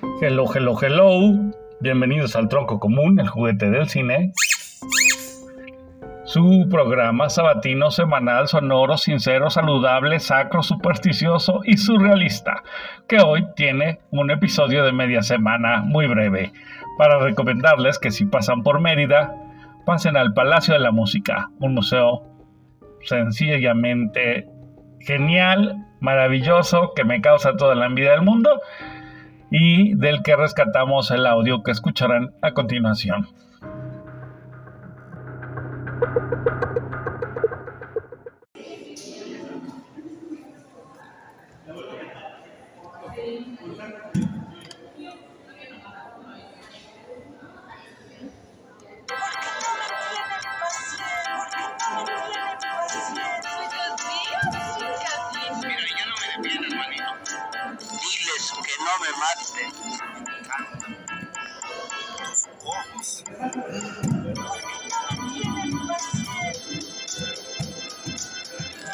Hello, hello, hello. Bienvenidos al Tronco Común, el juguete del cine. Su programa sabatino semanal sonoro, sincero, saludable, sacro, supersticioso y surrealista, que hoy tiene un episodio de media semana muy breve, para recomendarles que si pasan por Mérida, pasen al Palacio de la Música, un museo sencillamente genial, maravilloso, que me causa toda la envidia del mundo y del que rescatamos el audio que escucharán a continuación. No me maten. Ojos.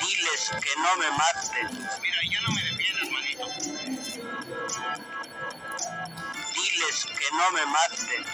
Diles que no me maten. Mira, ya no me defiendas, manito. Diles que no me maten.